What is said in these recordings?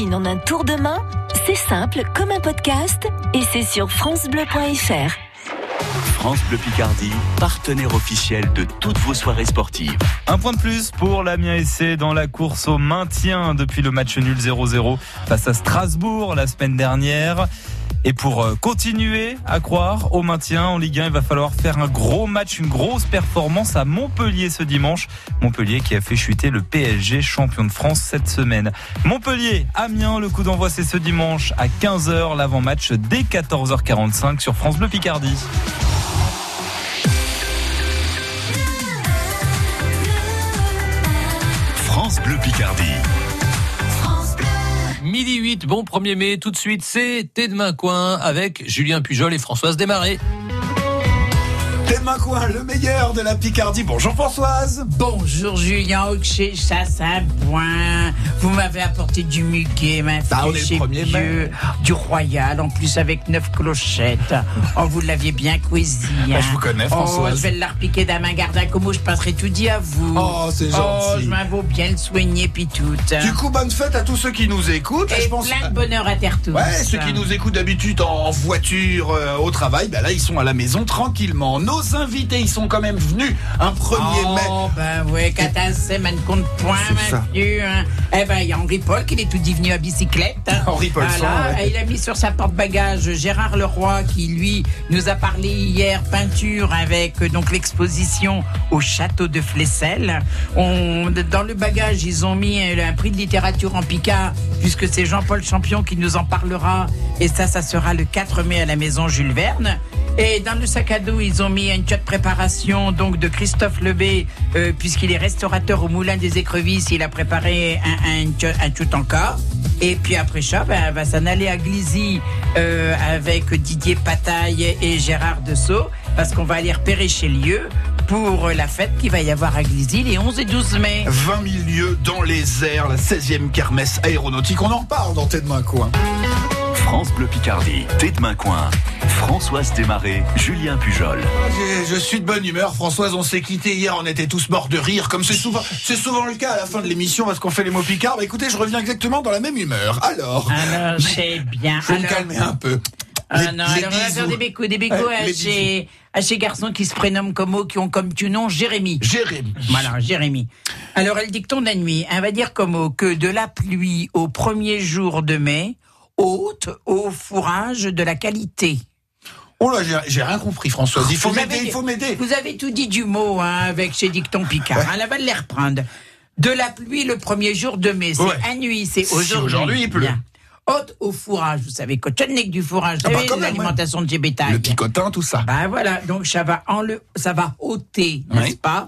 cuisine en un tour de main, c'est simple comme un podcast et c'est sur francebleu.fr. France Bleu Picardie, partenaire officiel de toutes vos soirées sportives. Un point de plus pour l'Amiens SC dans la course au maintien depuis le match nul 0-0 face à Strasbourg la semaine dernière. Et pour euh, continuer à croire au maintien en Ligue 1, il va falloir faire un gros match, une grosse performance à Montpellier ce dimanche. Montpellier qui a fait chuter le PSG champion de France cette semaine. Montpellier, Amiens, le coup d'envoi c'est ce dimanche à 15h, l'avant-match dès 14h45 sur France Bleu Picardie. France Bleu Picardie. Midi 8, bon 1er mai, tout de suite, c'est T'es de coin avec Julien Pujol et Françoise Desmarais. Main coin, le meilleur de la Picardie. Bonjour Françoise. Bonjour Julien un point. Vous m'avez apporté du muguet, ma Bah, on est le chez 1er Dieu, du royal, en plus avec neuf clochettes. Oh, vous l'aviez bien cuisine. Bah, je vous connais, Oh, Françoise. je vais le repiquer dans ma garde à Como, je passerai tout dit à vous. Oh, c'est Oh, gentil. je m'avoue bien le soigner, puis tout. Du coup, bonne fête à tous ceux qui nous écoutent. Et je pense. plein de bonheur à terre tous. Ouais, ceux qui nous écoutent d'habitude en voiture, euh, au travail, bah là ils sont à la maison tranquillement. Nos invités, ils sont quand même venus un 1er mai. Oh, ben ouais, catastrophe, man compte point, vieux. Hein. Eh ben, il y a Henri Paul qui est tout dit venu à bicyclette. hein. Henri Paulson, Voilà, ouais. il a mis sur sa porte-bagages Gérard Leroy qui, lui, nous a parlé hier peinture avec euh, donc l'exposition au château de Flessel. On, dans le bagage, ils ont mis euh, un prix de littérature en Picard, puisque c'est Jean-Paul Champion qui nous en parlera. Et ça, ça sera le 4 mai à la maison Jules Verne. Et dans le sac à dos, ils ont mis une de préparation donc de Christophe Lebé, euh, puisqu'il est restaurateur au Moulin des Écrevisses. Il a préparé un, un, tchot- un tout encore. Et puis après ça, ben, va s'en aller à Glizy euh, avec Didier Pataille et Gérard Dessau, parce qu'on va aller repérer chez lieu pour la fête qu'il va y avoir à Glizy les 11 et 12 mai. 20 000 lieux dans les airs, la 16e kermesse aéronautique. On en reparle dans T'es de main coin. France Bleu Picardie, T'es de main coin. Françoise Desmarais, Julien Pujol. Je, je suis de bonne humeur, Françoise. On s'est quitté hier, on était tous morts de rire, comme c'est souvent, c'est souvent le cas à la fin de l'émission parce qu'on fait les mots picards. Bah, écoutez, je reviens exactement dans la même humeur. Alors, Alors, c'est bien. faut me Alors- calmer un peu. Ah Les- non, les alors on va des bécos, des bécos Ouais, à, chez, à chez garçons qui se prénomment comme mot, qui ont comme tu nom Jérémy. Jérémy. Voilà, Jérémy. Alors, elle dicton de la nuit. Elle va dire comme mot que de la pluie au premier jour de mai, haute au fourrage de la qualité. Oh là, j'ai- rien compris, Françoise. Il faut m'aider, il faut m'aider. Vous avez tout dit du mot hein, avec chez Dicton Picard. Elle va les reprendre. De la pluie le premier jour de mai, c'est Ouais. à nuit, c'est Si aujourd'hui. aujourd'hui, il pleut. Bien. Haute au fourrage, vous savez, cotonnique du fourrage, Ah bah, l'alimentation de chez bétail. Le picotin, tout ça. Ben voilà, donc ça va, enle- ça va ôter, n'est-ce Oui. pas,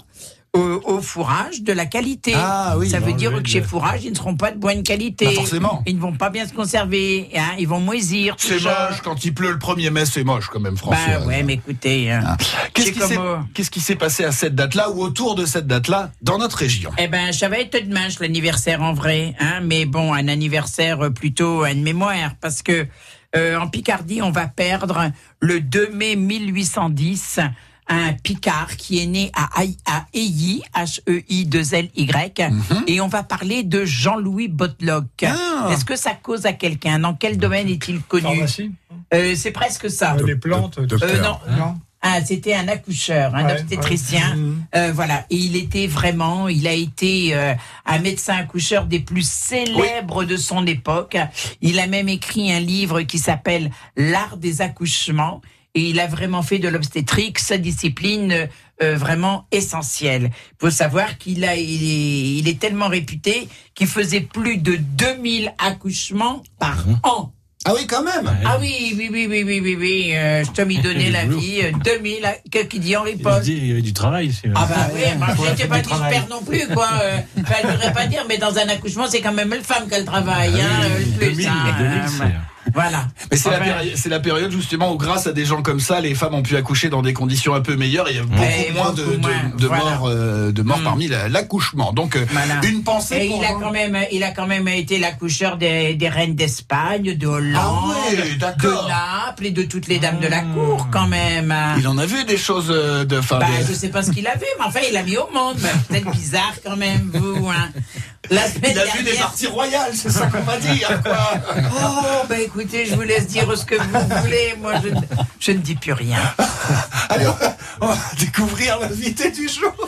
au, au fourrage de la qualité. Ah oui, ça veut dire que chez fourrage, ils ne seront pas de bonne qualité. Bah, forcément. Ils ne vont pas bien se conserver, hein, ils vont moisir. C'est moche, quand il pleut le 1er mai, c'est moche quand même, Françoise. Bah ouais, mais écoutez. hein. Qu'est-ce qui s'est euh, qu'est-ce qui s'est passé à cette date-là ou autour de cette date-là dans notre région? Eh ben, ça va être dimanche l'anniversaire en vrai, hein, mais bon, un anniversaire euh, plutôt une mémoire, parce que euh, en Picardie, on va perdre le 2 mai 1810 un Picard qui est né à, Haï- à Ailly, H-E-I-2-L-Y, et on va parler de Jean-Louis Botlock. Ah. Est-ce que ça cause à quelqu'un? Dans quel domaine est-il connu? Euh, C'est presque ça. Les plantes, tout ça. Euh, non, Non ah, c'était un accoucheur, un Ouais, obstétricien. ouais. Mhm. Euh, voilà. Et il était vraiment, il a été euh, un médecin accoucheur des plus célèbres de son époque. Il a même écrit un livre qui s'appelle L'art des accouchements. Et il a vraiment fait de l'obstétrique sa discipline euh, vraiment essentielle. Il faut savoir qu'il a, il est, il est tellement réputé qu'il faisait plus de 2000 accouchements par an. Ah oui, quand même. Ah oui, oui, oui, oui, oui, oui, oui. euh, je te m'y donnais la vie. euh, 2000, à- qu'est-ce qu'il dit Paul dit, il y avait du travail. c'est- ah bah oui, je n'étais pas dispère non plus, quoi. Euh, je voudrais pas dire, mais dans un accouchement, c'est quand même le femme qui a le travail, hein, euh, le plus. 2000, hein, 2000, euh, c'est- Voilà. Mais c'est la, péri- c'est la période justement où grâce à des gens comme ça, les femmes ont pu accoucher dans des conditions un peu meilleures et il y a beaucoup Ouais, moins de, beaucoup de- moins, de voilà. morts, euh, de morts Mm. parmi la- l'accouchement. Donc euh, Voilà. une pensée Et pour il a quand même, il a quand même été l'accoucheur des, des reines d'Espagne, de Hollande, Ah de Naples et de toutes les dames de la cour, quand même. Il en a vu des choses euh, de fin Bah, de- je sais pas ce qu'il a vu, mais enfin, il a mis au monde. Peut-être bizarre quand même, vous. Hein. La semaine Il a vu des dernière- parties royales, c'est ça qu'on va dire, quoi. Oh, bah écoutez, je vous laisse dire ce que vous voulez. Moi, je, ne- je ne dis plus rien. Va, on va découvrir l'invité du jour.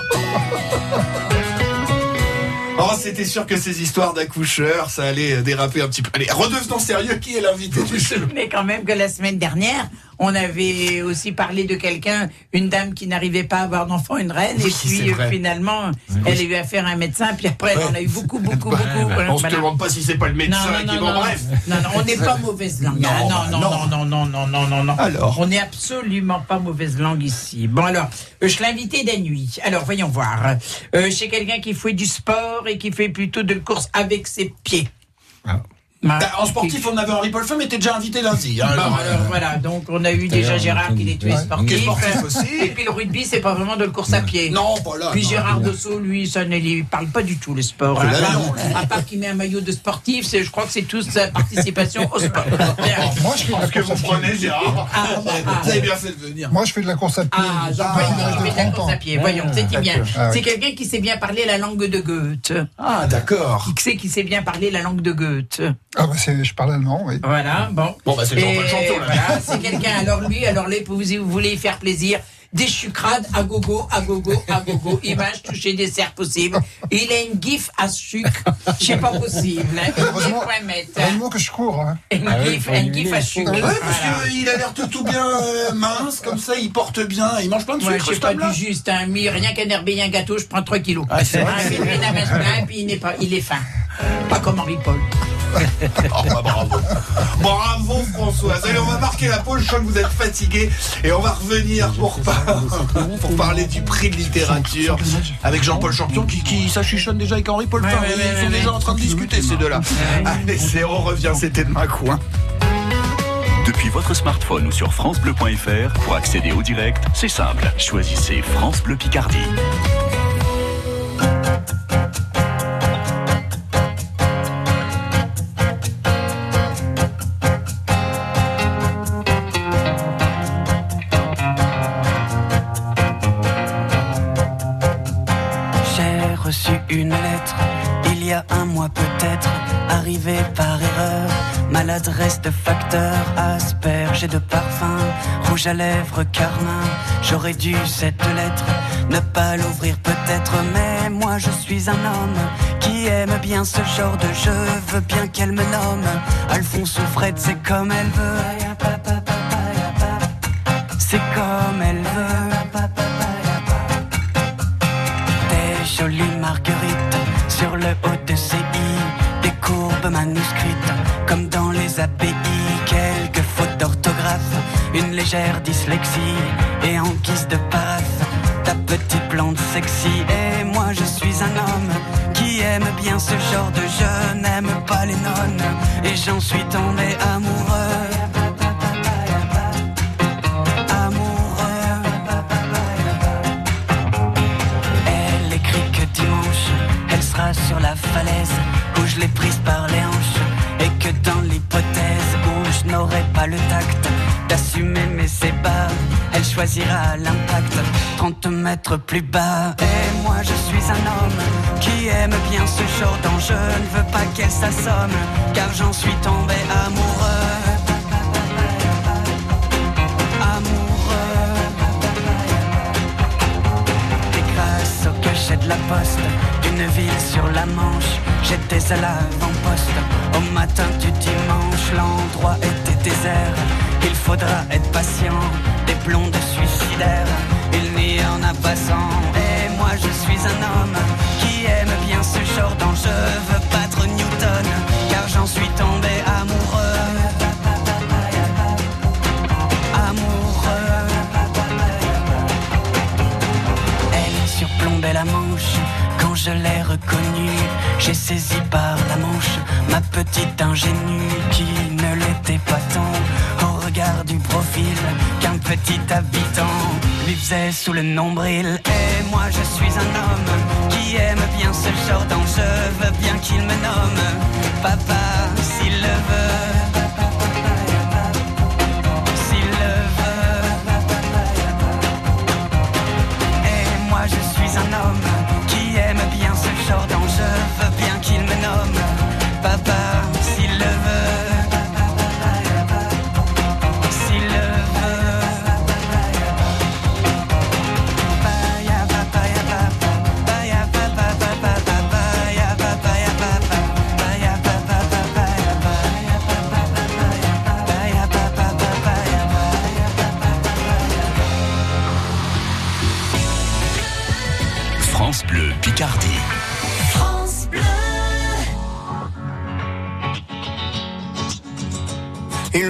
Oh, c'était sûr que ces histoires d'accoucheurs, ça allait déraper un petit peu. Allez, redevenons sérieux, qui est l'invité du jour? Mais quand même que la semaine dernière, on avait aussi parlé de quelqu'un, une dame qui n'arrivait pas à avoir d'enfant, une reine, Oui, et puis euh, finalement, elle a eu affaire à un médecin, puis après, on a eu beaucoup, beaucoup, beaucoup. On se voilà. demande pas si c'est pas le médecin non, qui non, bon, bref. non, non, on n'est pas mauvaise langue. Non, Ah, non, non, non. non, non, non, non, non, non. Alors On n'est absolument pas mauvaise langue ici. Bon, alors, euh, je l'ai invité des nuits. Alors, voyons voir. Euh, chez quelqu'un qui fait du sport et qui fait plutôt de la course avec ses pieds. Ah. Bah, En sportif, on avait Henri Paul Femme, était déjà invité lundi. hein, alors, alors voilà, donc on a eu déjà Gérard qui est tué ouais. sportif. Aussi. Et puis le rugby, c'est pas vraiment de la course à pied. Non, pas là. Puis non. Gérard Dosso, lui, ça ne lui parle pas du tout, le sport. Ah, à, là, part, non. à part qu'il met un maillot de sportif, c'est- je crois que c'est tout sa participation au sport. Moi, je fais de la Ce que vous prenez, Gérard. Ah, ah. Vous avez bien fait de venir. Moi, je fais de la course à pied. Ah, Jean-Paul, il de fait de la 30 course à pied. Voyons, c'est bien. Ah, C'est quelqu'un qui sait bien parler la langue de Goethe. Ah, d'accord. Qui sait qui sait bien parler la langue de Goethe Ah, bah, c'est- je parle allemand, oui. Voilà, bon. Bon, bah, c'est Jean-Paul Champion, là. Voilà, c'est quelqu'un. Alors lui, alors les, vous, vous voulez y faire plaisir. Des chucrades à gogo, à gogo, à gogo. Image touchée des serres possible. Il a une gif à sucre. Je sais pas possible. hein. Heureusement, gif à mettre. heureusement que je cours. Hein. Une Ah oui, gif, faut une éliminer gif à sucre. Voilà. parce qu'il a l'air tout, tout bien euh, mince, comme ça, il porte bien, il mange plein de Ouais, sucre, je sais pas du juste, hein, mais rien qu'un herbe et un gâteau, je prends 3 kilos. Ah, c'est vrai. Hein, lui, puis il n'est pas, il est fin. Pas comme Henri Paul. Oh, bah, bravo. Bravo, Françoise. Allez, on va marquer la pause. Je sens que vous êtes fatigué. Et on va revenir pour, par- pour parler du prix de littérature avec Jean-Paul Champion qui, qui s'achuchonne déjà avec Henri Paul Ouais, Ils sont ouais, déjà ouais. en train de discuter, ces deux-là. Allez, c'est, on revient. C'était de ma coin. Depuis votre smartphone ou sur FranceBleu.fr, pour accéder au direct, c'est simple. Choisissez France Bleu Picardie. De parfum, rouge à lèvres, carmin. J'aurais dû cette lettre ne pas l'ouvrir peut-être, mais moi je suis un homme qui aime bien ce genre de jeu. Veux bien qu'elle me nomme Alphonse ou Fred, c'est comme elle veut. C'est comme dyslexie et en guise de paraphe, ta petite plante sexy. Et moi je suis un homme qui aime bien ce genre de jeu, n'aime pas les nonnes et j'en suis tombé amoureux. Choisira l'impact 30 mètres plus bas. Et moi je suis un homme qui aime bien ce genre d'enjeu. Ne veux pas qu'elle s'assomme, car j'en suis tombé amoureux. Cachet de la poste d'une ville sur la Manche, j'étais à l'avant-poste. Au matin du dimanche, l'endroit était désert. Il faudra être patient, des blondes suicidaires. Il n'y en a pas cent. Et moi je suis un homme qui aime bien ce genre d'enjeu. Veux battre Newton, car j'en suis tombé amoureux. Amoureux. Elle surplombait la manche quand je l'ai reconnue. J'ai saisi par la manche ma petite ingénue qui petit habitant lui faisait sous le nombril. Et moi je suis un homme qui aime bien ce genre d'enjeu, veux bien qu'il me nomme papa s'il le veut.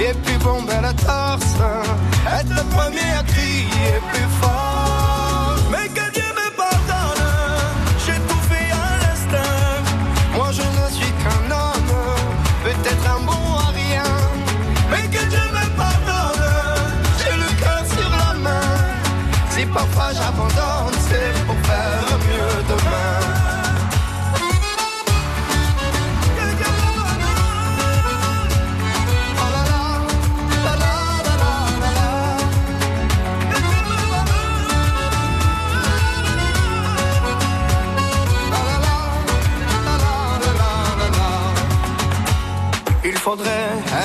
et puis bomber la torse, être le premier à crier plus fort.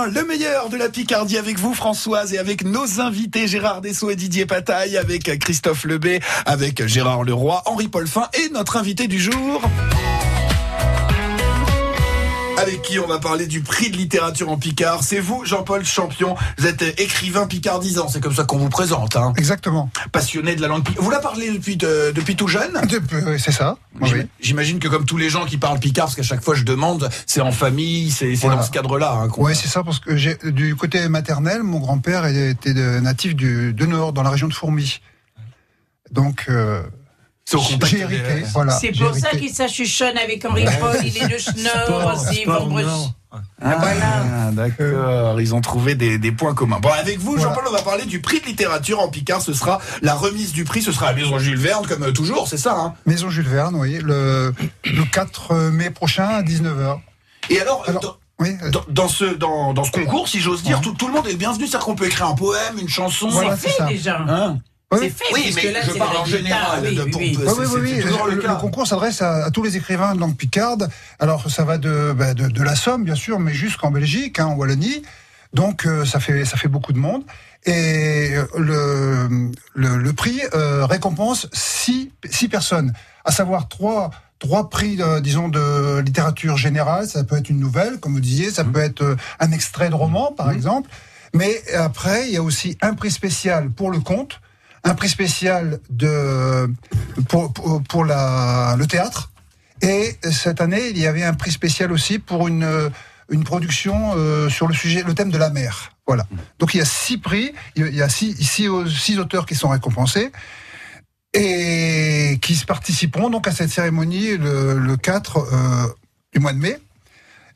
Le meilleur de la Picardie avec vous Françoise et avec nos invités Gérard Dessau et Didier Pataille, avec Christophe Lebé, avec Gérard Leroy, Henri Paulfin et notre invité du jour. Avec qui on va parler du prix de littérature en Picard. C'est vous, Jean-Paul Champion. Vous êtes écrivain picardisant, c'est comme ça qu'on vous présente. Hein. Exactement. Passionné de la langue picard. Vous la parlez depuis, de- depuis tout jeune? Euh, C'est ça. Oui. J'im- J'imagine que comme tous les gens qui parlent picard, parce qu'à chaque fois je demande, c'est en famille, c'est Voilà. dans ce cadre-là. Hein, Oui, c'est ça, parce que j'ai du côté maternel, mon grand-père était natif du, de Nord, dans la région de Fourmi. Donc, euh, j'ai des- hérité. Voilà, C'est pour ça qu'il s'achuchonne avec Henri Paul, il est de Schnorr aussi, sport, Vendredi. non. Ah, d'accord. Ils ont trouvé des, des points communs. Bon, avec vous, Voilà. Jean-Paul, on va parler du prix de littérature en Picard. Ce sera la remise du prix. Ce sera à la Maison Jules Verne, comme euh, toujours, c'est ça. Hein? Maison Jules Verne, oui, le, le 4 mai prochain à 19h. Et alors, Alors, dans, Oui, euh, dans- dans ce, dans, dans ce concours, si j'ose dire, Ouais. tout, tout le monde est le bienvenu. C'est-à-dire qu'on peut écrire un poème, une chanson. Voilà, C'est c'est ça. fait déjà. Hein? C'est fait, oui, mais là, je parle le en général. Oui, de- oui, oui. Le, concours s'adresse à, à tous les écrivains de langue picarde. Alors, ça va de, bah, de, de la Somme, bien sûr, mais jusqu'en Belgique, hein, en Wallonie. Donc, euh, ça fait ça fait beaucoup de monde. Et euh, le, le, le prix euh, récompense six, six personnes, à savoir trois trois prix, euh, disons, de littérature générale. Ça peut être une nouvelle, comme vous disiez, ça peut être euh, un extrait de roman, par exemple. Mais après, il y a aussi un prix spécial pour le conte, un prix spécial de pour pour, pour la le théâtre. Et cette année, il y avait un prix spécial aussi pour une une production euh, sur le sujet, le thème de la mer. Voilà. Donc il y a six prix, il y a six, six, auteurs qui sont récompensés et qui participeront donc à cette cérémonie le, le 4 euh, du mois de mai.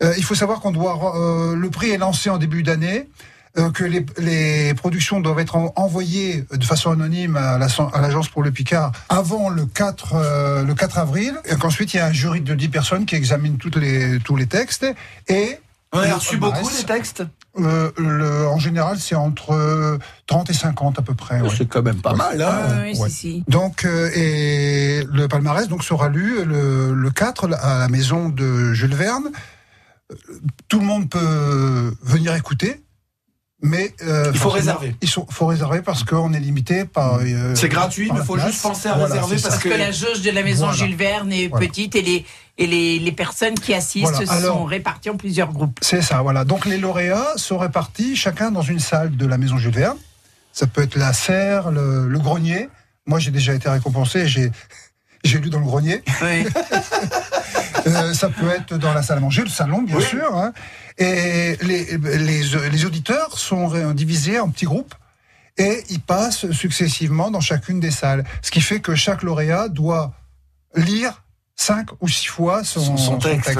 Euh, il faut savoir qu'on doit euh, le prix est lancé en début d'année. Euh, que les, les productions doivent être en- envoyées de façon anonyme à la- à l'agence pour le Picard avant le 4 euh, le 4 avril et qu'ensuite il y a un jury de 10 personnes qui examine toutes les tous les textes et On a reçu beaucoup des textes euh, le- en général c'est entre euh, 30 et 50 à peu près ouais. C'est quand même pas mal, hein oui, Ouais. si, si. Donc, euh, et le palmarès donc sera lu le, le 4 à la maison de Jules Verne. Euh, Tout le monde peut venir écouter, mais euh, Il faut réserver. Il faut, faut réserver parce qu'on est limité par. euh, C'est gratuit, mais il faut juste penser à Voilà, réserver parce Parce que la jauge de la maison Voilà. Jules Verne est Voilà. petite et les, et les, les personnes qui assistent Voilà. Alors- sont réparties en plusieurs groupes. C'est ça, voilà. Donc les lauréats sont répartis chacun dans une salle de la maison Jules Verne. Ça peut être la serre, le, le grenier. Moi, j'ai déjà été récompensé. J'ai j'ai lu dans le grenier. Euh, ça peut être dans la salle à manger, le salon, bien sûr. hein. Et les, les, les auditeurs sont divisés en petits groupes et ils passent successivement dans chacune des salles. Ce qui fait que chaque lauréat doit lire cinq ou six fois son, Son- son texte,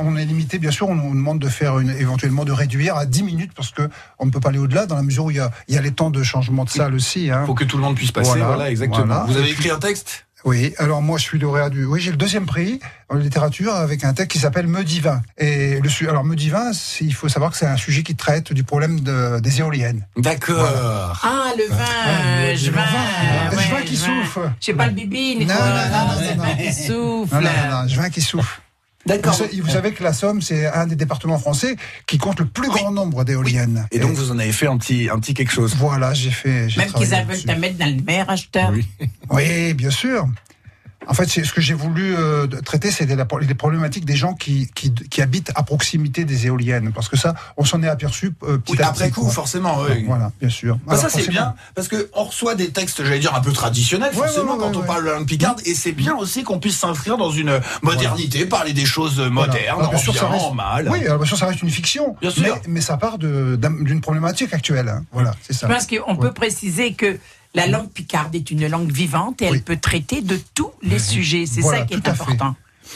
On est limité, bien sûr, on nous demande de faire une, éventuellement de réduire à 10 minutes parce que on ne peut pas aller au-delà dans la mesure où il y a, il y a les temps de changement de salle aussi. Hein. Faut que tout le monde puisse passer, voilà, Voilà, exactement. voilà. Vous avez écrit un texte? Oui, alors moi je suis lauréat du. Oui, j'ai le deuxième prix en littérature avec un texte qui s'appelle Me divin. Et le su- alors Me divin, c'est- il faut savoir que c'est un sujet qui traite du problème de- des éoliennes. D'accord. Ah, le vin, je vin, ouais, vin qui je souffle. Je pas le bibine. Non, non, non, non, c'est non, le vin non. qui souffle. Non, non, non, non, je vin qui souffle. D'accord. Vous, sa- vous savez que la Somme, c'est un des départements français qui compte le plus grand nombre d'éoliennes. Et donc vous en avez fait un petit, un petit quelque chose. Voilà, j'ai fait. j'ai Même qu'ils veulent te mettre dans le mer, acheteur. Oui. Oui, bien sûr. En fait, c'est ce que j'ai voulu euh, traiter, c'était la- les problématiques des gens qui, qui, qui habitent à proximité des éoliennes, parce que ça, on s'en est aperçu euh, petit Oui, à après petit. coup, quoi. forcément. oui. Voilà, bien sûr. Bah, ça c'est bien parce que on reçoit des textes, j'allais dire un peu traditionnels Ouais, forcément ouais, ouais, quand on ouais. parle de la langue picarde et c'est bien aussi qu'on puisse s'inscrire dans une modernité, parler des choses Voilà. modernes, Alors, bien en sûr, bien, ça reste- en mal. Oui, alors bien sûr, ça reste une fiction. Bien sûr. Mais, mais ça part d'une problématique actuelle. hein. Voilà, c'est ça. Je pense qu'on peut préciser que la langue picarde est une langue vivante et elle peut traiter de tous les sujets. C'est Voilà, ça qui est fait.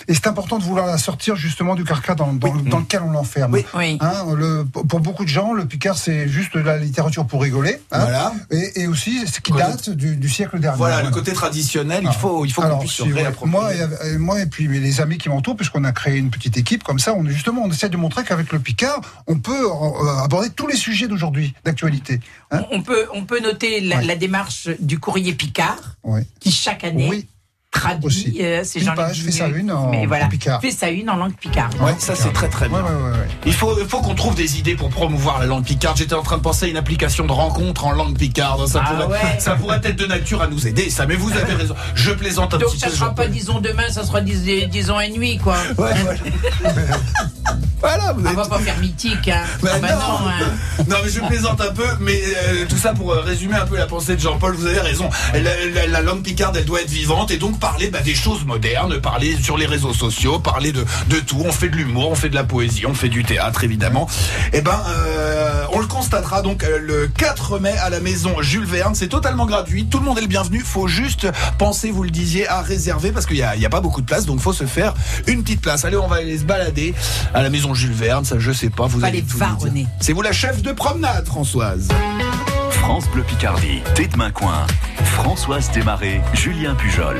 Et c'est important de vouloir la sortir justement du carcan dans, dans, dans lequel on l'enferme. Oui. Oui. Hein, le, pour beaucoup de gens, le Picard, c'est juste de la littérature pour rigoler. hein. Voilà. Et, et aussi, ce qui date du, du siècle dernier. Voilà, le côté traditionnel, il faut, il faut qu'on puisse se si réapproprier. moi, et, et moi et puis les amis qui m'entourent, puisqu'on a créé une petite équipe comme ça, on est justement, on essaie de montrer qu'avec le Picard, on peut euh, aborder tous les sujets d'aujourd'hui, d'actualité. Hein On peut, on peut noter la, Ouais. la démarche du courrier Picard Ouais. qui chaque année Oui. Traduit Aussi. euh, ces gens page fait sa une en Mais voilà, picard. fait sa une en langue picarde. Ouais, ça c'est très très bien. Ouais, ouais, ouais, ouais. Il faut, faut qu'on trouve des idées pour promouvoir la langue picarde. J'étais en train de penser à une application de rencontre en langue picarde. Ça, Ah pourrait, ouais. ça pourrait être de nature à nous aider, ça. Mais vous avez raison. Je plaisante un Donc petit ça peu. sera pas disons demain, ça sera dis- disons à nuit quoi. Ouais, voilà. voilà, vous On avez va pas faire mythique hein. Ben Ah bah non. non, hein. Non mais je plaisante un peu, mais euh, tout ça pour euh, résumer un peu la pensée de Jean-Paul, vous avez raison. La, la- la langue picarde, elle doit être vivante et donc parler bah, des choses modernes, parler sur les réseaux sociaux, parler de, de tout. On fait de l'humour, on fait de la poésie, on fait du théâtre évidemment. Et ben, euh, on le constatera donc euh, le 4 mai à la maison Jules Verne. C'est totalement gratuit, tout le monde est le bienvenu. Faut juste penser, vous le disiez, à réserver parce qu'il y a, pas beaucoup de place, donc faut se faire une petite place. Allez, on va aller se balader à la maison Jules Verne. Ça, je sais pas, vous allez tout. C'est vous la chef de promenade, Françoise. France Bleu Picardie, tête coin. Françoise Desmarais, Julien Pujol.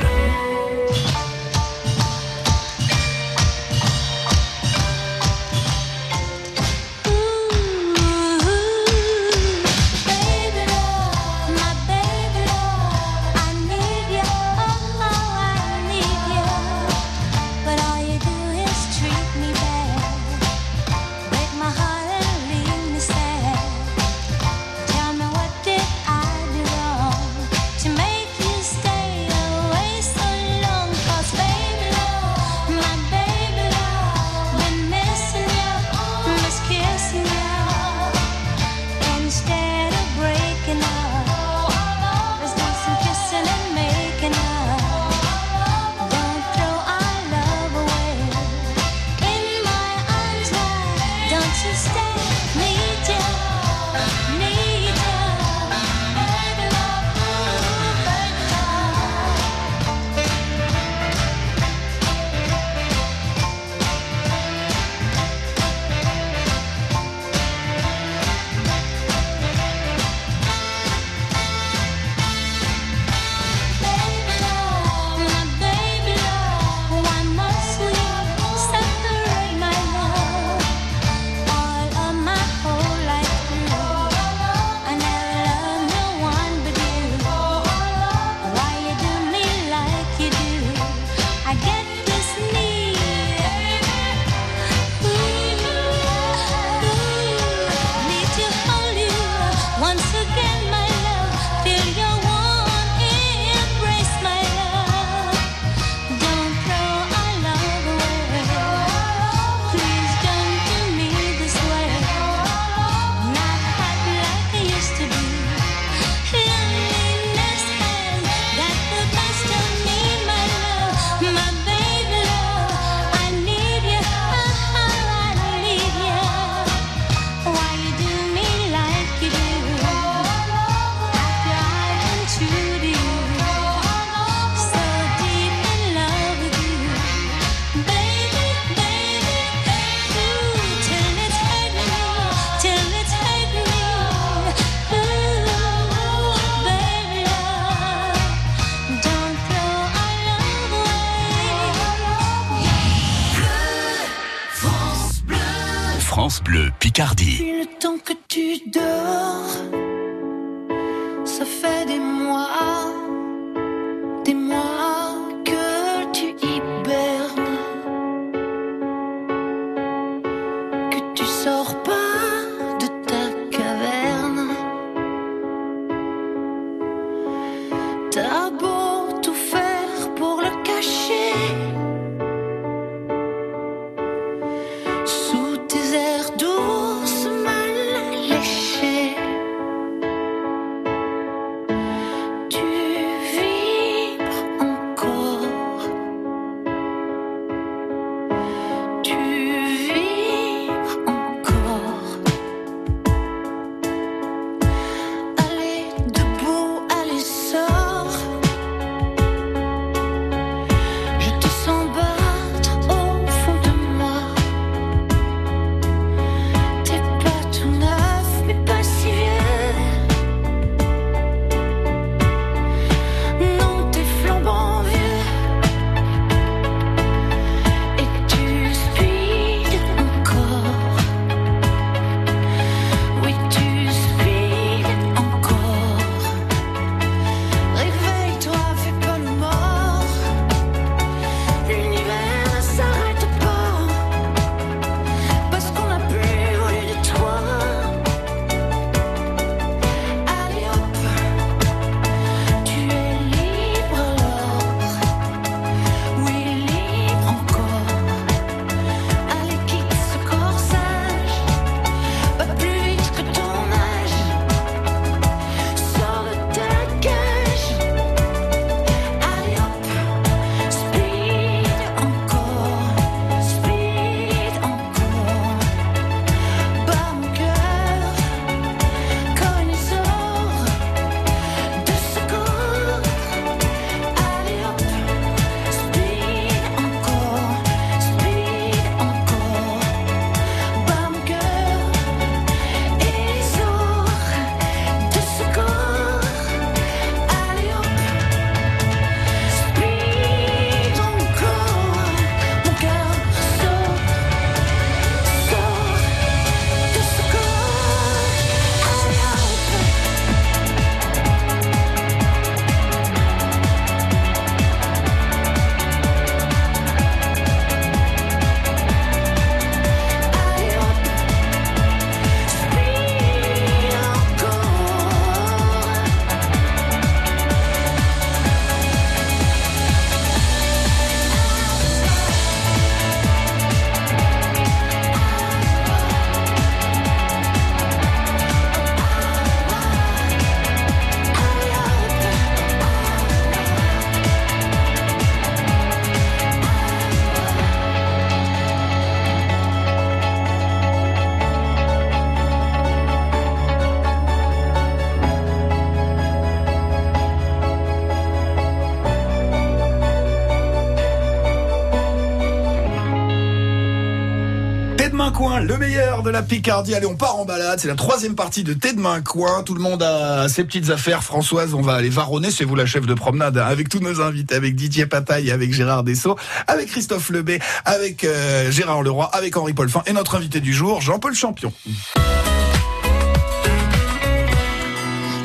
De la Picardie. Allez, on part en balade. C'est la troisième partie de Thé de main coin. Tout le monde a ses petites affaires. Françoise, on va aller varonner. C'est vous la chef de promenade avec tous nos invités, avec Didier Pataille, avec Gérard Dessau, avec Christophe Lebet, avec euh, Gérard Leroy, avec Henri Paulfin et notre invité du jour, Jean-Paul Champion.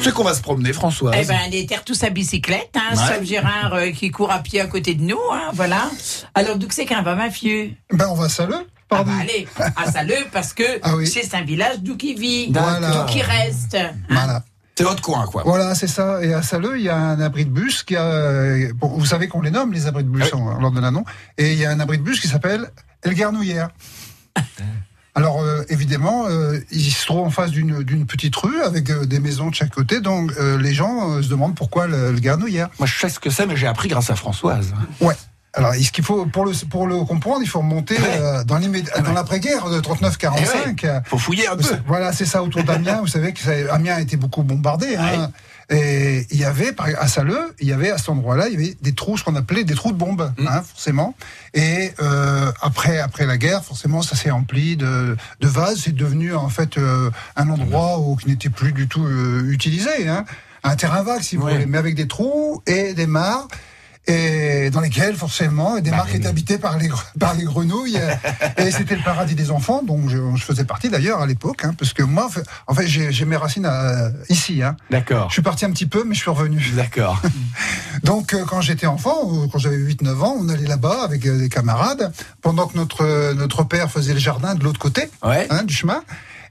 C'est qu'on va se promener, Françoise. Eh ben, les terres tous à bicyclette, hein, Ouais. sauf Gérard euh, qui court à pied à côté de nous, hein, voilà. Alors, d'où c'est qu'un va mafieux Ben, on va à Saleux, Ah bah allez, à Saleux, parce que Ah oui. c'est un village d'où qui vit, Voilà. d'où qui reste. hein. Voilà. C'est votre coin, quoi. Voilà, c'est ça. Et à Saleux, il y a un abri de bus qui a. bon, vous savez qu'on les nomme, les abris de bus, Oui. on leur donne un nom. Et il y a un abri de bus qui s'appelle El Garnouillère. Alors, euh, évidemment, euh, il se trouve en face d'une petite rue avec euh, des maisons de chaque côté. Donc, euh, les gens euh, se demandent pourquoi le, le Garnouillère. Moi, je sais ce que c'est, mais j'ai appris grâce à Françoise. Ouais. Alors, ce qu'il faut pour le pour le comprendre, il faut remonter euh, dans l'après-guerre de 39-45. euh, Faut fouiller un peu. Voilà, c'est ça autour d'Amiens. Vous savez que ça- Amiens a été beaucoup bombardé. Hein. Et il y avait, à Saleux, il y avait à cet endroit-là, il y avait des trous, ce qu'on appelait des trous de bombes, hein, forcément. Et euh, après, après la guerre, forcément, ça s'est rempli de, de vases. C'est devenu en fait euh, un endroit où, qui n'était plus du tout euh, utilisé. Hein. Un terrain vague, si vous voulez, mais avec des trous et des mares. Et dans lesquelles forcément des marques étaient habitées par les, par les grenouilles. et c'était le paradis des enfants, donc je, je faisais partie d'ailleurs à l'époque, hein, parce que moi, en fait- j'ai mes racines euh, ici. Hein. D'accord. Je suis parti un petit peu, mais je suis revenu. D'accord. Donc, euh, quand j'étais enfant, quand j'avais 8-9 ans, on allait là-bas avec euh, des camarades, pendant que notre, notre père faisait le jardin de l'autre côté Ouais. hein, du chemin.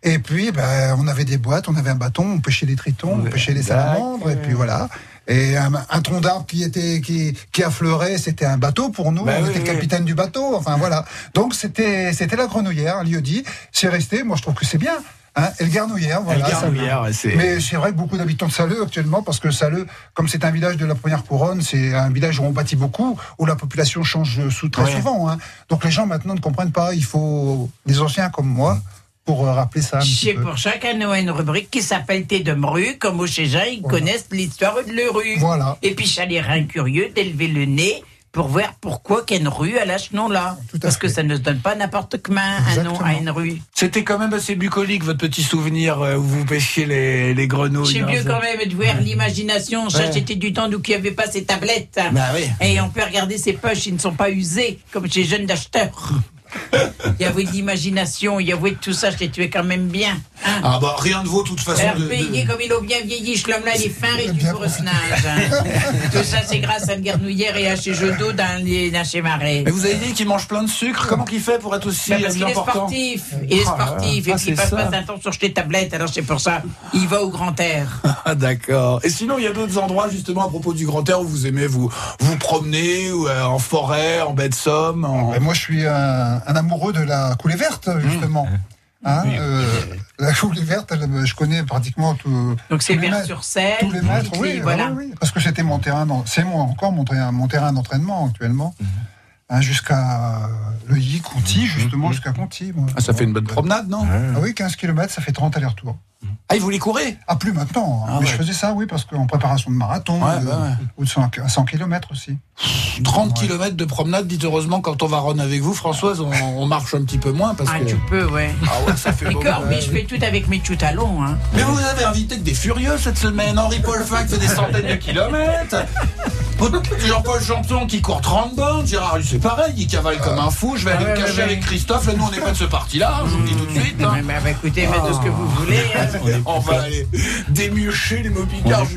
Et puis, ben, on avait des boîtes, on avait un bâton, on pêchait les tritons, on pêchait les salamandres, et puis voilà. Et un, un tronc d'arbre qui était qui, qui affleurait, c'était un bateau pour nous. Bah on oui, était oui. capitaine du bateau. Enfin voilà. Donc c'était c'était la grenouillère, un lieu-dit. C'est resté. Moi, je trouve que c'est bien. Hein, et le garnouillère, voilà. Le ça- garnouillère, Mais c'est vrai que beaucoup d'habitants de Saleux actuellement, parce que Saleux, comme c'est un village de la première couronne, c'est un village où on bâtit beaucoup, où la population change sous très Ouais. souvent. hein. Donc les gens maintenant ne comprennent pas. Il faut des anciens comme moi pour euh, rappeler ça peu. pour chacun a une rubrique qui s'appelle Thé de Mru, comme au chez Jean, ils Voilà. connaissent l'histoire de le rue. Voilà. Et puis, ça les rend curieux d'élever le nez pour voir pourquoi qu'il y a une rue à ce nom-là. Tout à Parce que ça ne se donne pas n'importe comment un nom à une rue. C'était quand même assez bucolique, votre petit souvenir euh, où vous pêchiez les, les grenouilles. C'est mieux quand même de voir l'imagination. Ça, Ouais. c'était du temps où il n'y avait pas ces tablettes. Bah oui. Et on peut regarder ses poches, ils ne sont pas usés, comme chez jeunes d'acheteurs. Il y avait de l'imagination, il y avait de tout ça, je t'ai tué quand même bien. Hein Ah bah rien de vaut de toute façon. Alors, de- de- payé comme il a bien vieilli, ce l'homme-là, il est fin et du Bien bourrecinage. Hein. Tout ça, c'est grâce à le garnouillère et à chez Jodot dans les dans chez Marais. Mais vous avez dit qu'il mange plein de sucre. Comment qu'il fait pour être aussi Ben, parce qu'il est sportif, il est Ah, sportif, ah, et puis c'est il passe ça. pas un temps sur tes tablettes, alors c'est pour ça, il va au grand air. Ah d'accord. Et sinon, il y a d'autres endroits justement à propos du Grand Air où vous aimez vous vous promener, ou euh, en forêt, en baie de Somme. en- Ben, moi, je suis un, un amoureux de la coulée verte, justement. Hein, euh, la coulée verte, elle, je connais pratiquement tout. Donc c'est sur scène, Tous les maîtres, oui, voilà. ah oui, parce que c'était mon terrain, c'est moi encore mon terrain, mon terrain d'entraînement actuellement, Hein, jusqu'à le I, Conti, justement, jusqu'à Conti. moi. Ah, ça fait une bonne promenade, non? Ah oui, 15 km, ça fait 30 allers-retours. Ah, il voulait courir? Ah, plus maintenant. hein. Ah Mais ouais. je faisais ça, oui, parce qu'en préparation de marathon, Ouais, euh, bah ouais. ou de 100, 100 km aussi. 30 km de promenade, dites heureusement quand on va run avec vous, Françoise, on, on marche un petit peu moins parce Ah, que. tu peux, ouais. Ah ouais, ça fait. D'accord, mais je fais tout avec mes choux talons, hein. Mais vous avez invité que des furieux cette semaine. Henri-Paul Fac fait des centaines de kilomètres. Jean-Paul Champion qui court 30 bornes. Gérard, lui, c'est pareil, il cavale comme un fou. Je vais aller Ah ouais, me cacher avec. Christophe. Là, nous, on n'est pas de ce parti-là, je vous le dis tout de suite. hein. Bah, écoutez, faites ce que vous voulez. On va aller démucher les mots picards.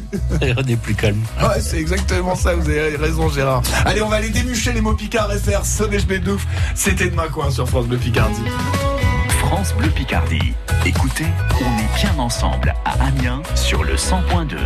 On est plus calme. Ouais, c'est exactement ça, vous avez raison Gérard. Allez, on va aller démucher les mots picards et faire sonner je bédouf. C'était demain coin sur France Bleu Picardie. France Bleu Picardie. Écoutez, on est bien ensemble à Amiens sur le 100.2.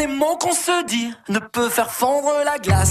des mots qu'on se dit ne peut faire fondre la glace.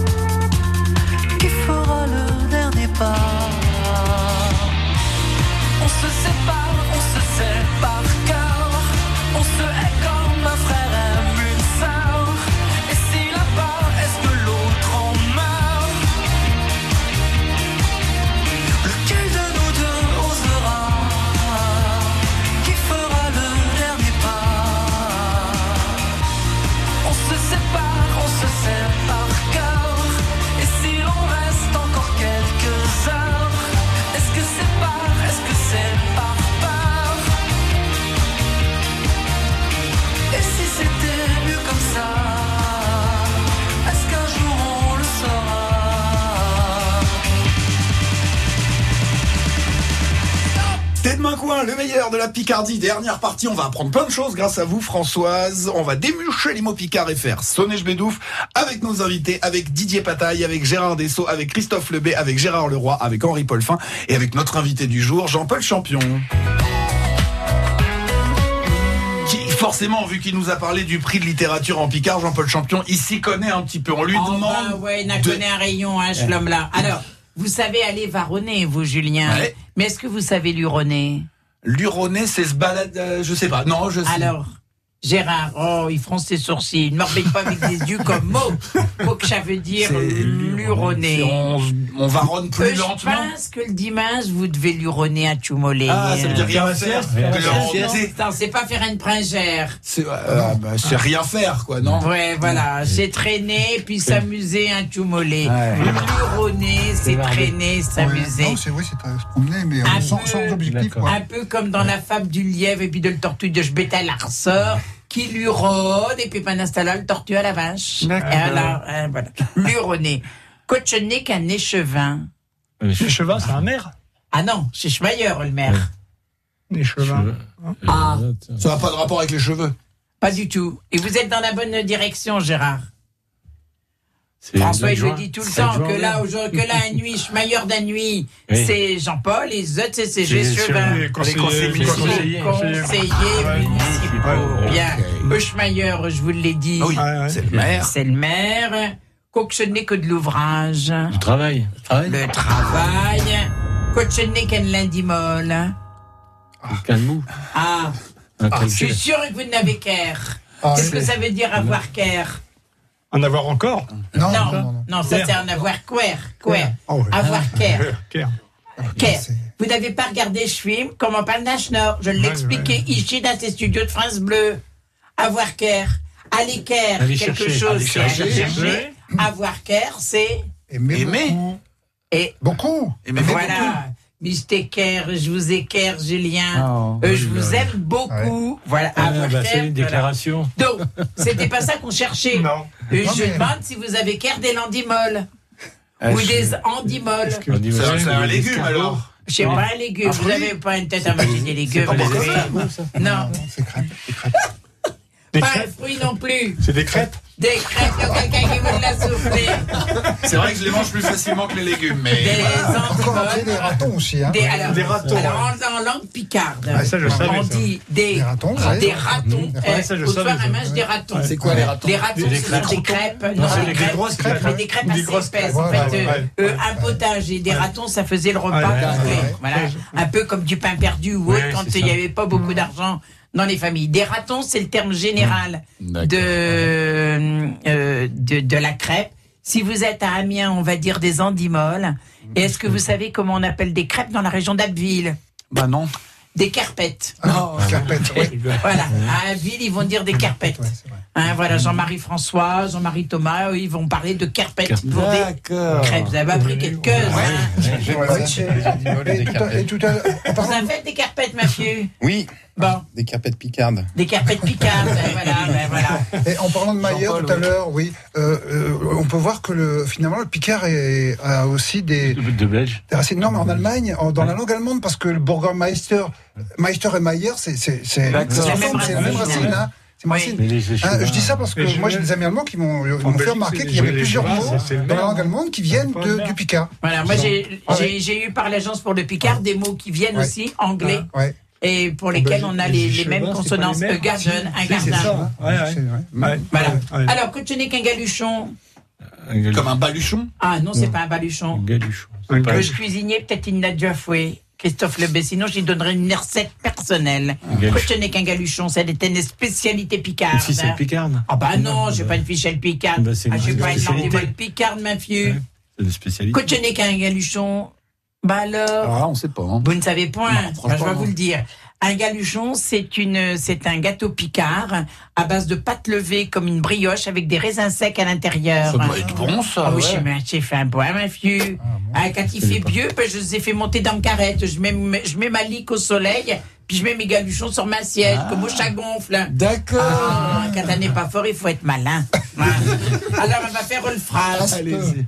de la Picardie. Dernière partie, on va apprendre plein de choses grâce à vous, Françoise. On va démucher les mots Picard et faire sonner je bédouf avec nos invités, avec Didier Pataille, avec Gérard Dessau, avec Christophe Lebé, avec Gérard Leroy, avec Henri Paulfin et avec notre invité du jour, Jean-Paul Champion. Qui, forcément, vu qu'il nous a parlé du prix de littérature en Picard, Jean-Paul Champion, il s'y connaît un petit peu. On lui Oh, demande. bah ouais, il en de- connaît un rayon, hein, ce homme-là. Alors, vous savez aller varonner, vous, Julien. Ouais. Mais est-ce que vous savez luronner Luronner, c'est se balade, euh, je sais pas. Non, je sais. Alors, Gérard, oh, il fronce ses sourcils. Ne m'embête pas avec des yeux comme mot. Faut que ça veut dire luronner. on, on varonne plus Euh, lentement. Je pense que le dimanche, vous devez luronner à Tchoumolé. Ah, ça veut dire rien faire. c'est- Non, c'est pas faire une pringère. C'est euh, bah, c'est rien faire, quoi, non? Ouais, voilà. C'est traîner, puis s'amuser à Tchoumolé. Ouais. Luronner, c'est traîner, s'amuser. Non, c'est vrai, c'est à se promener, mais euh, Un sans, peu- sans objectif. quoi. Un peu comme dans la fable du lièvre et puis de le tortue de Jbeta Larsor qui lui rôde et puis pendant ce temps-là, le tortue à la vache. Et voilà, euh, voilà. Luronner. Cochonner qu'un échevin. Échevin, c'est un maire. Ah non, c'est Schmeyer, le maire. Échevin. Ah, Ça n'a pas de rapport avec les cheveux. pas du tout. Et vous êtes dans la bonne direction, Gérard. François, le l'adjoint. dit tout le temps que là, que là, nuit, Schmeyer d'un nuit, Oui. c'est Jean-Paul, et les autres, c'est C'est Chevin. les conseillers Conseillers municipaux. Bien. Ok. Euschmeyer, je vous l'ai dit. Ah ouais. c'est le maire. C'est le maire. Coq, ce n'est que de l'ouvrage. Du travail. Travail. Le travail. Cochenek and lundi molle. Calmou. Ah, Un je suis sûr que vous n'avez qu'air. Ah, Qu'est-ce que ça veut dire avoir qu'air? En avoir encore Non, non, non, non. non, ça c'est en avoir quer, quer. Ah ouais. Avoir qu'air. Care. Care. Vous n'avez pas regardé ce film comme on parle d'Achnor. Je l'expliquais ici dans ces studios de France Bleu. Avoir care. Aller care, quelque chercher. chose, Aller c'est aller chercher. chercher. Avoir care, c'est. Aimer, Aimer. beaucoup. Et Beaucoup. Aimer voilà. Care, je vous équerre, Julien. Oh, Euh, je oui, vous oui. aime beaucoup. Voilà. Ah, avoir bah, c'est une voilà. déclaration. Donc, c'était pas ça qu'on cherchait. Non. Euh, Non, je mais- demande si vous avez care des landimoles. Ah, ou je- des andimoles. C'est un- c'est un légume alors. Je sais pas, un légume. Un Vous n'avez pas une tête à manger des légumes. pas des monsieur. escargots, Non, C'est crêpe. c'est crêpe. Des pas un crêpes fruit non plus. C'est des crêpes Des crêpes, il y a quelqu'un qui vous l'a soufflé. C'est vrai que je les mange plus facilement que les légumes, mais. Des andimoles. des ratons aussi. Hein. Des, alors, Des ratons, alors, en, en langue picarde, Ah, ça, je savais, on ça. dit des, Des ratons, ouais. des ratons. Ouais, Eh, ça, je au soir, savais, un ça. match des ratons. Ouais. C'est quoi les ratons? Les ratons, Des- des crêpes. des crêpes. Non, c'est des des crêpes, grosses crêpes, mais des crêpes Des assez grosses épaisses. crêpes. En fait, ouais, euh, ouais. un potage et des ratons, ça faisait le repas Ouais, ouais, ouais. Voilà, Ouais, un peu comme du pain perdu ou Ouais, autre quand c'est il n'y avait pas beaucoup d'argent dans les familles. Des ratons, c'est le terme général de, euh, de de la crêpe. Si vous êtes à Amiens, on va dire des andimoles. Et est-ce que vous savez comment on appelle des crêpes dans la région d'Abbeville Bah non. Des carpettes. Ah, carpette, oui. Voilà, à Abbeville, ils vont dire des carpettes. Ouais. Hein, voilà, Jean-Marie François, Jean-Marie Thomas, ils vont parler de carpettes pour des D'accord. crêpes. Vous avez appris quelque chose, hein l'heure, en Vous avez fait des carpettes, Mathieu Oui, Bon, des carpettes picardes. des carpettes picardes, ben voilà, ben voilà. Et en parlant de Maillard tout à l'heure, oui, euh, euh, on peut voir que le, finalement le Picard est, a aussi des, De, de Belge. des racines. Non, mais en Allemagne, en- dans la langue allemande, parce que le Burgermeister, Meister et Mayer, c'est la même ressemble, c'est la même racine. Hein. Oui. Hein, je dis ça parce que moi j'ai des amis allemands qui m'ont m'ont fait remarquer qu'il y avait plusieurs mots dans la langue allemande qui viennent de, du Picard. Voilà, moi j'ai Ah ouais. j'ai- j'ai eu par l'agence pour le Picard des mots qui viennent Ouais. aussi anglais Ouais. Et pour lesquels on a les, les mêmes consonances. Euh, garden, un. Ouais. Voilà. Alors, que tu n'es qu'un galuchon. Comme un baluchon Ah non, c'est pas un baluchon. Galuchon. Un C'est pas- Le cuisinier, peut-être il l'a déjà foué. Christophe Lebet, sinon je lui donnerais une recette personnelle. galuchon. Que ce n'est qu'un galuchon, ça était une spécialité picarde. Une ficelle picarde. Ah bah non, j'ai pas une fichelle picarde. Bah, ah, j'ai pas une spécialité. picarde, ma fille. C'est une spécialité. Que ce n'est qu'un galuchon. Bah alors, Ah, on sait pas. hein. vous ne savez point. Non, Bah, je vais vous le dire. Un galuchon, c'est une, c'est un gâteau picard à base de pâte levée comme une brioche avec des raisins secs à l'intérieur. Ça doit être bon, ça. Ah oui, ouais. j'ai fait un bois, ma fille. Ah, quand il fait vieux, ben, je les ai fait monter dans le carrette. Je mets, je mets ma lique au soleil, puis je mets mes galuchons sur ma siège, comme au chat gonfle. D'accord. Ah, quand on n'est pas fort, il faut être malin. Ah. Alors, on va faire une phrase. Allez-y.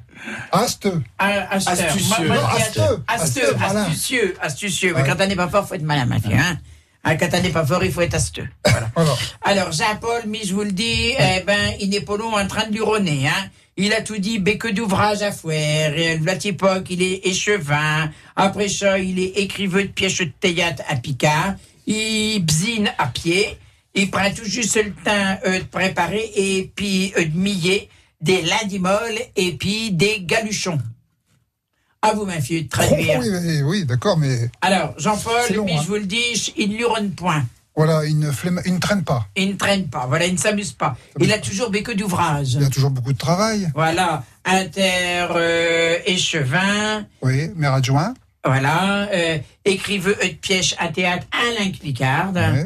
Aste. Ah, astucieux. Asteux. Asteux, Asteux, astucieux, astucieux. Mais Ouais. quand on n'est pas fort, il faut être malin, ma fille. Hein. Ah, quand on n'est pas fort, il faut être asteux. Voilà. Voilà. Alors, Jean-Paul, mais je vous le dis, eh ben, il n'est pas long en train de luronner, hein. Il a tout dit, bec d'ouvrage à faire. Et à l'époque, il est échevin. Après ça, il est écriveux de pièces de théâtre à Picard. Il bzine à pied. Il prend tout juste le temps euh, de préparer et puis euh, de miller des lundis molles et puis des galuchons. À vous, ma fille, de Oh, traduire. oui, oui, oui, d'accord, mais Alors, Jean-Paul, lui, hein. je vous le dis, il ne luronne point. Voilà, il ne, flemme- il ne traîne pas. Il ne traîne pas, voilà, il ne s'amuse pas. Il a toujours bec d'ouvrage. Il a toujours beaucoup de travail. Voilà, inter euh, échevin, Oui, maire adjoint. voilà, euh, écriveux de pièce à théâtre Alain Clicard, Oui.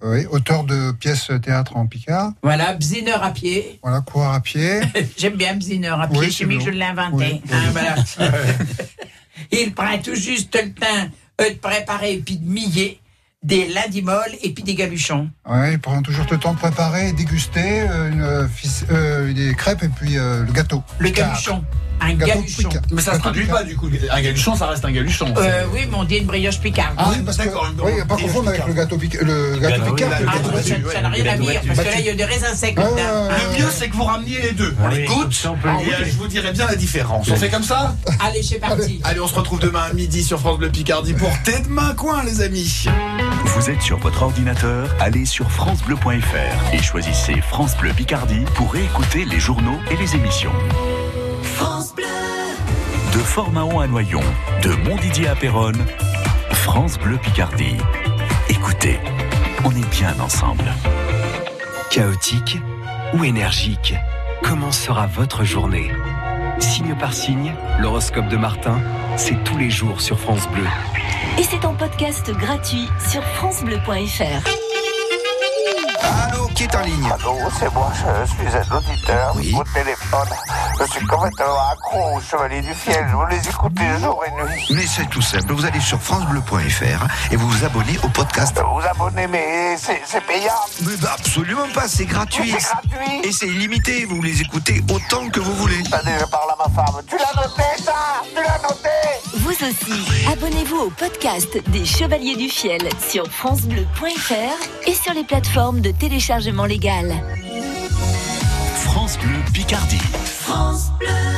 Oui, auteur de pièces théâtre en Picard. voilà, bzineur à pied. Voilà, coureur à pied. J'aime bien bzineur à pied, Oui, c'est mieux que je l'ai inventé. Oui, oui. hein, voilà. il prend tout juste le temps euh, de préparer et puis de miller des lundis molles et puis des galuchons. Oui, il prend toujours le temps de préparer et déguster euh, une, euh, euh, des crêpes et puis euh, le gâteau. Le Picard. galuchon, un Gâteau galuchon. Picard. Mais ça se Gâteau traduit Picard. pas, du coup. Un galuchon, ça reste un galuchon. Euh, oui, mais on dit une brioche picarde. Ah, oui, parce que, oui, pas confondre avec le gâteau, pic- le gâteau Gâteau, Picard. oui, et le Ah, gâteau non, ça, battu. ça n'a rien à dire, parce que là, il y a des raisins secs Ah. Le mieux, c'est que vous rameniez les deux. On les goûte et je vous dirai bien la différence. On fait comme ça Allez, c'est parti. Allez, on se retrouve demain à midi sur France Bleu Picardie pour Tête Main Coin, les amis. Vous êtes sur votre ordinateur, allez sur francebleu.fr et choisissez France Bleu Picardie pour écouter les journaux et les émissions. France Bleu. De De Fort-Mahon à Noyon, de Montdidier à Péronne, France Bleu Picardie. Écoutez, on est bien ensemble. Chaotique ou énergique Comment sera votre journée? Signe par signe, l'horoscope de Martin, c'est tous les jours sur France Bleu. Et c'est en podcast gratuit sur FranceBleu.fr. Allô, qui est en ligne Allô, c'est moi, je suis un auditeur Oui. au téléphone. Je suis complètement accro au Chevalier du Fiel. Je vous les écoute jour et nuit. Mais c'est tout simple, vous allez sur francebleu.fr et vous vous abonnez au podcast. Vous abonnez, mais c'est c'est payant. Mais bah, absolument pas, c'est gratuit. C'est gratuit. Et c'est illimité, vous les écoutez autant que vous voulez. Attendez, je parle à ma femme. Tu l'as noté, ça? Tu l'as noté? Vous aussi, abonnez-vous au podcast des Chevaliers du Fiel sur FranceBleu.fr et sur les plateformes de téléchargement légal. France Bleu Picardie. France Bleu.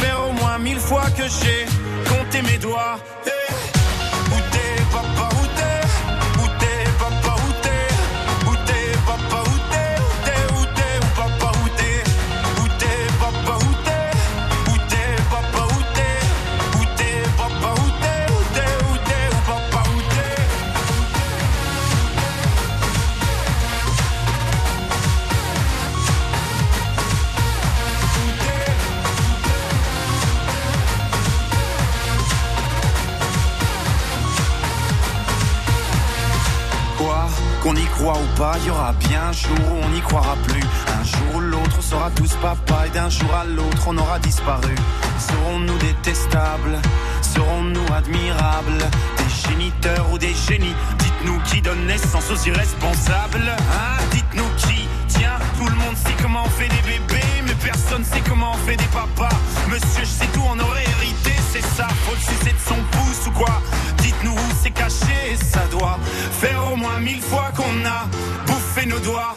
faire au moins mille fois que j'ai compté mes doigts. Qu'on y croit ou pas, il y aura bien un jour où on n'y croira plus. Un jour ou l'autre, on sera tous papa et d'un jour à l'autre, on aura disparu. Serons-nous détestables? Serons-nous admirables? Des géniteurs ou des génies? Dites-nous qui donne naissance aux irresponsables Hein? Dites-nous qui? Tiens, tout le monde sait comment on fait des bébés, mais personne sait comment on fait des papas. Monsieur, je sais tout, on aurait hérité, c'est ça. Faut le sucer de son pouce ou quoi? Où c'est caché, ça doit faire au moins mille fois qu'on a bouffé nos doigts.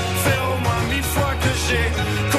fois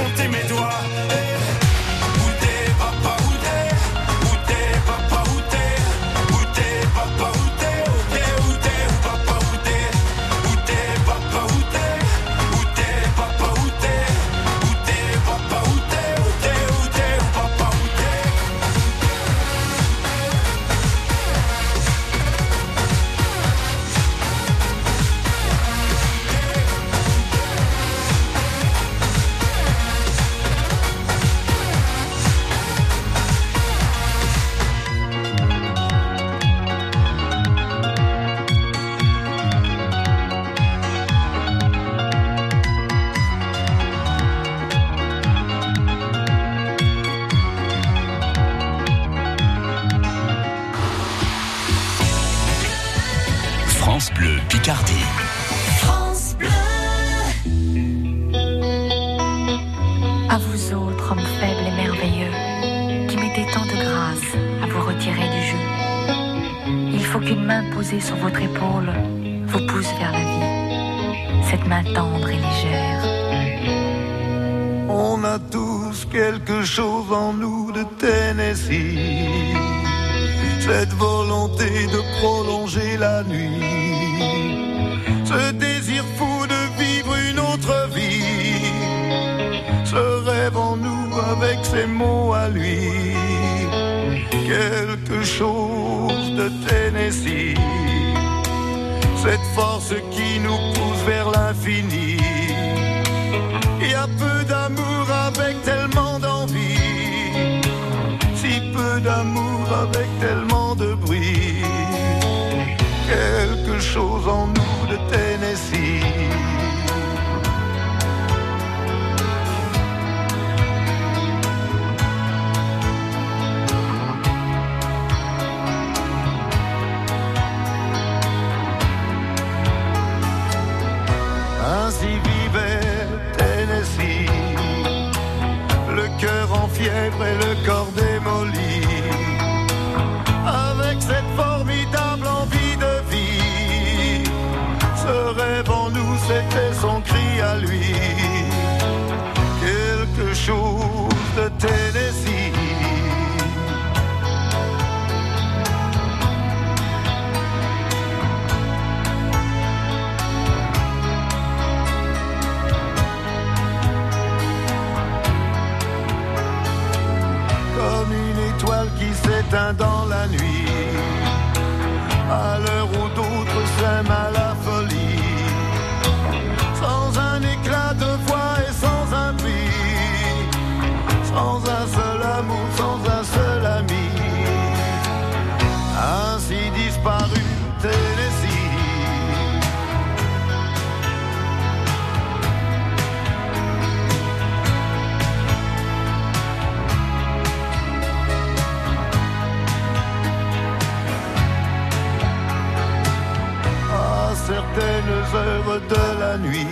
prochaines heures de la nuit,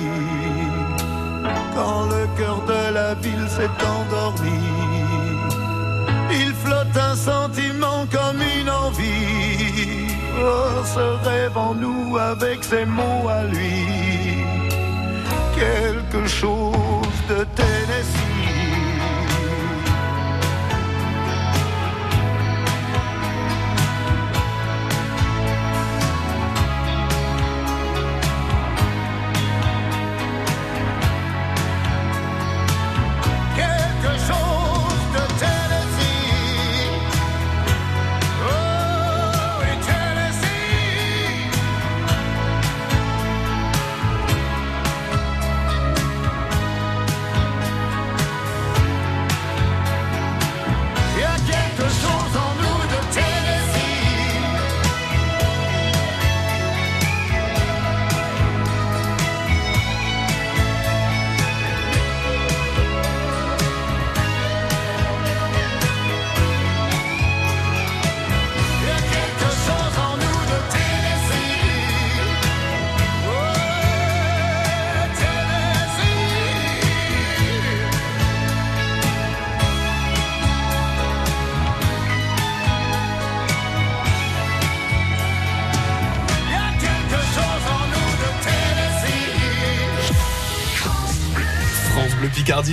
quand le cœur de la ville s'est endormi, il flotte un sentiment comme une envie. Oh, ce rêve en nous avec ses mots à lui, quelque chose de terrible.